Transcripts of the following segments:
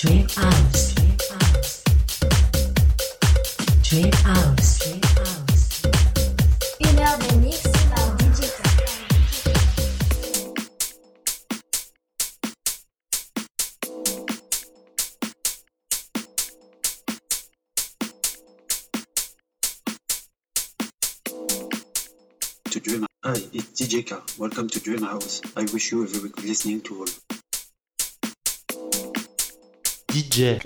Dream House. Dream House. Une heure de mix par DJ To Dream, hi, it's DJ Welcome to Dream House. I wish you a very good listening to all. DJ.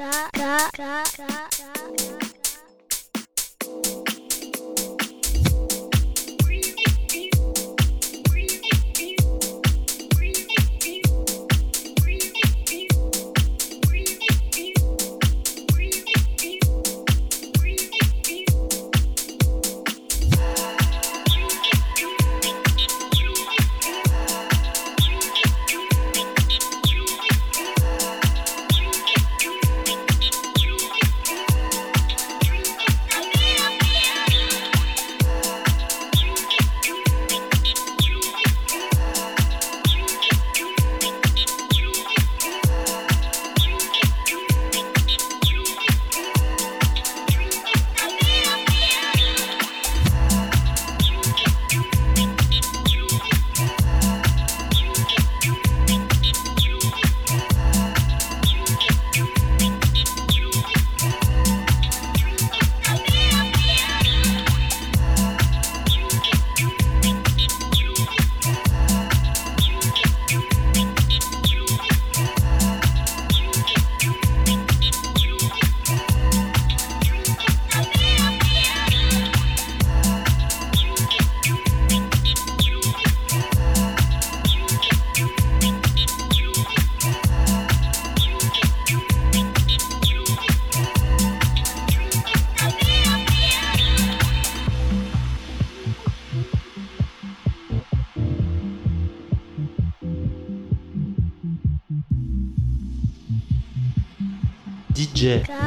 Yeah.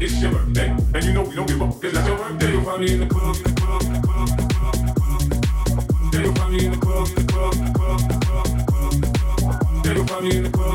It's your birthday, and you know we don't give up. cause that's your birthday. You'll find me in the club, in the club, in the club. You'll find me in the club, in the club, in the club, in the club. You'll find me in the club.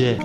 DJ,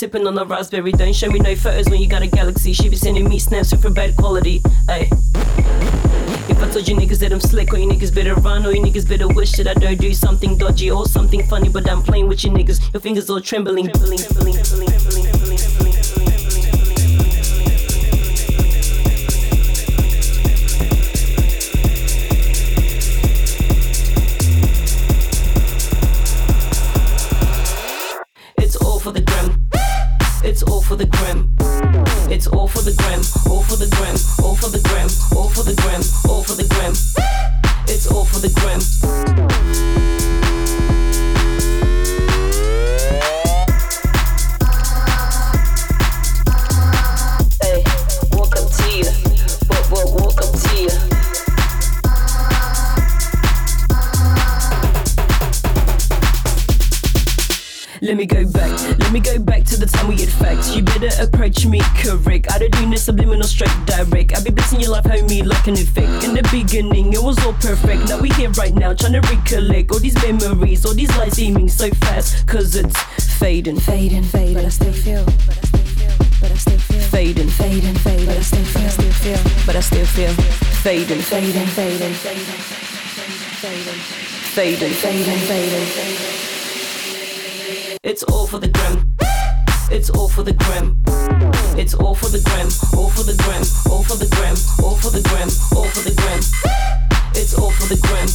sipping on a raspberry. Don't show me no photos when you got a galaxy. She be sending me snaps with bad quality. Ay. If I told you niggas that I'm slick, or you niggas better run, or you niggas better wish that I don't do something dodgy or something funny, but I'm playing with you niggas. Your fingers all trembling, trembling, trembling, trembling, like an effect. In the beginning, it was all perfect. Now we here right now, trying to recollect all these memories, all these lights seeming so fast. Cause it's fading, fading, fading. But I still feel, but I still feel, but I still feel. Fading, fading, fading. But I still feel, still feel, but I still feel. Fading, fading, fading, fading, fading, fading, fading, fading. It's all for the gram. It's all for the gram. It's all for the gram. All for the gram. All for the gram. All for the gram. All for the gram. It's all for the gram.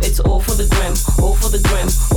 It's all for the gram. All for the gram.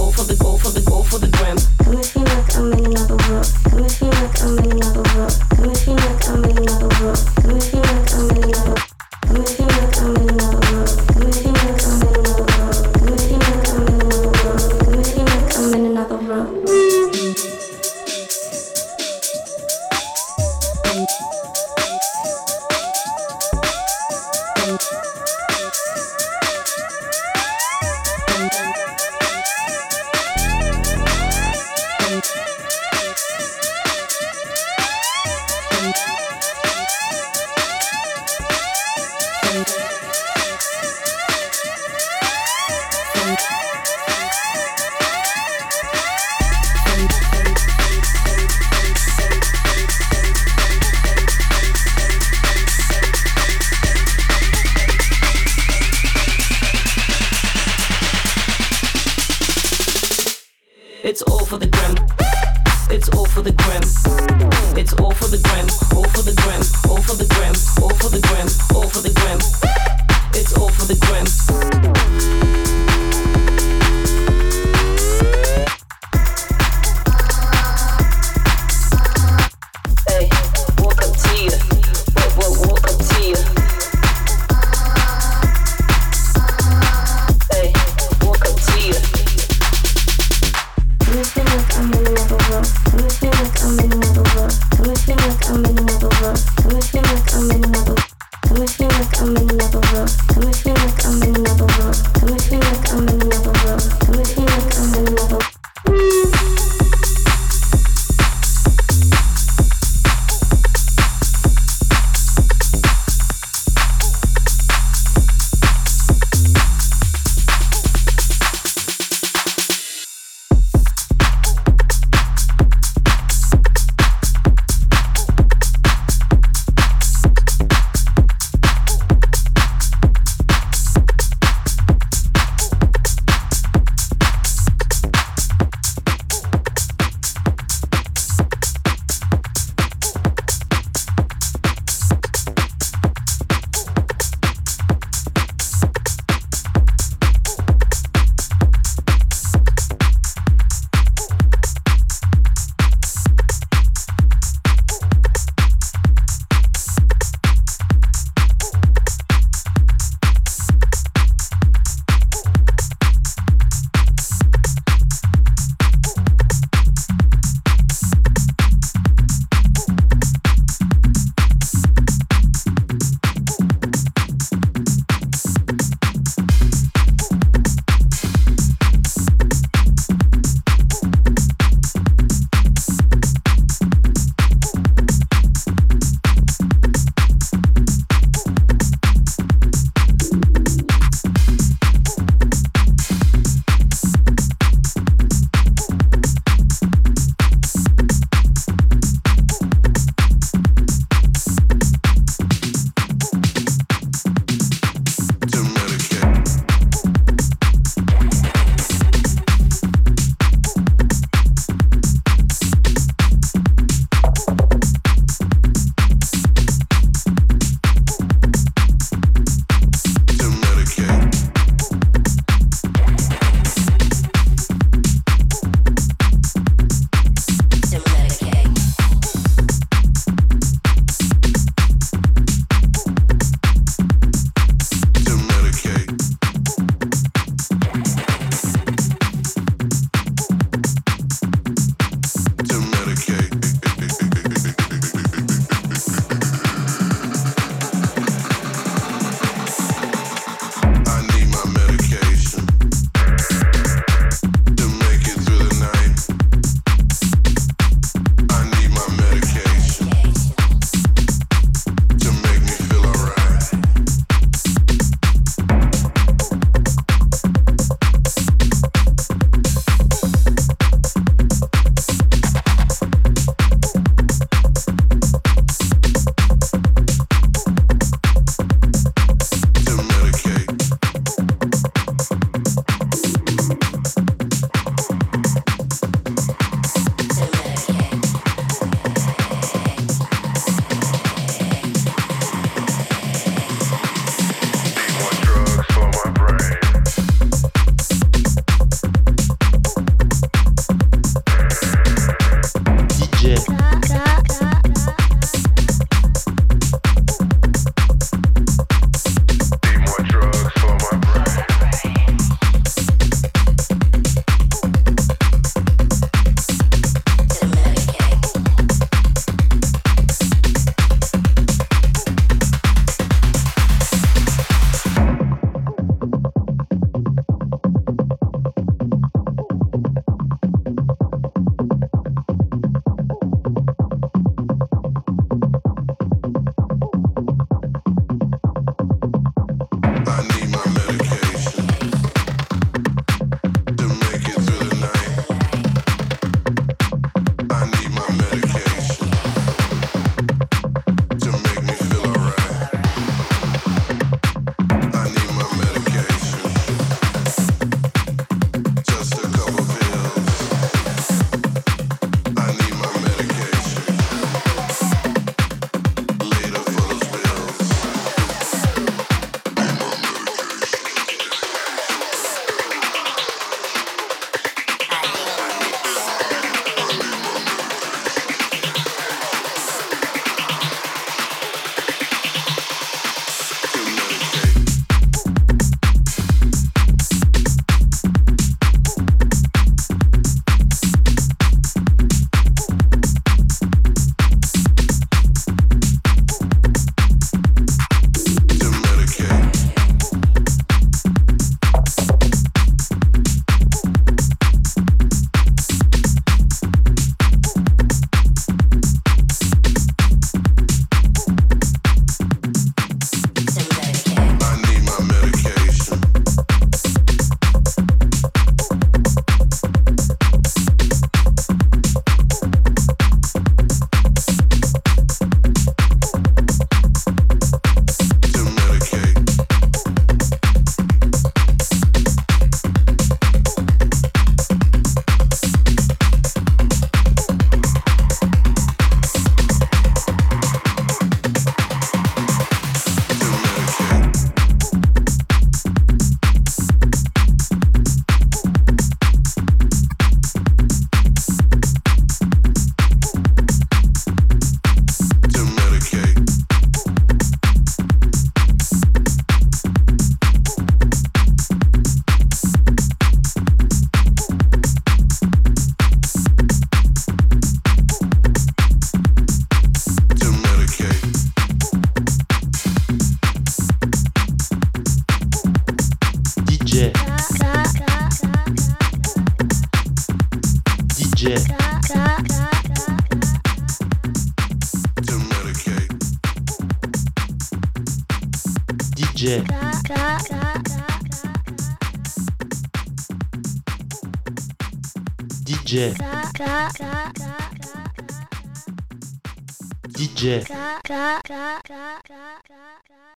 DJ.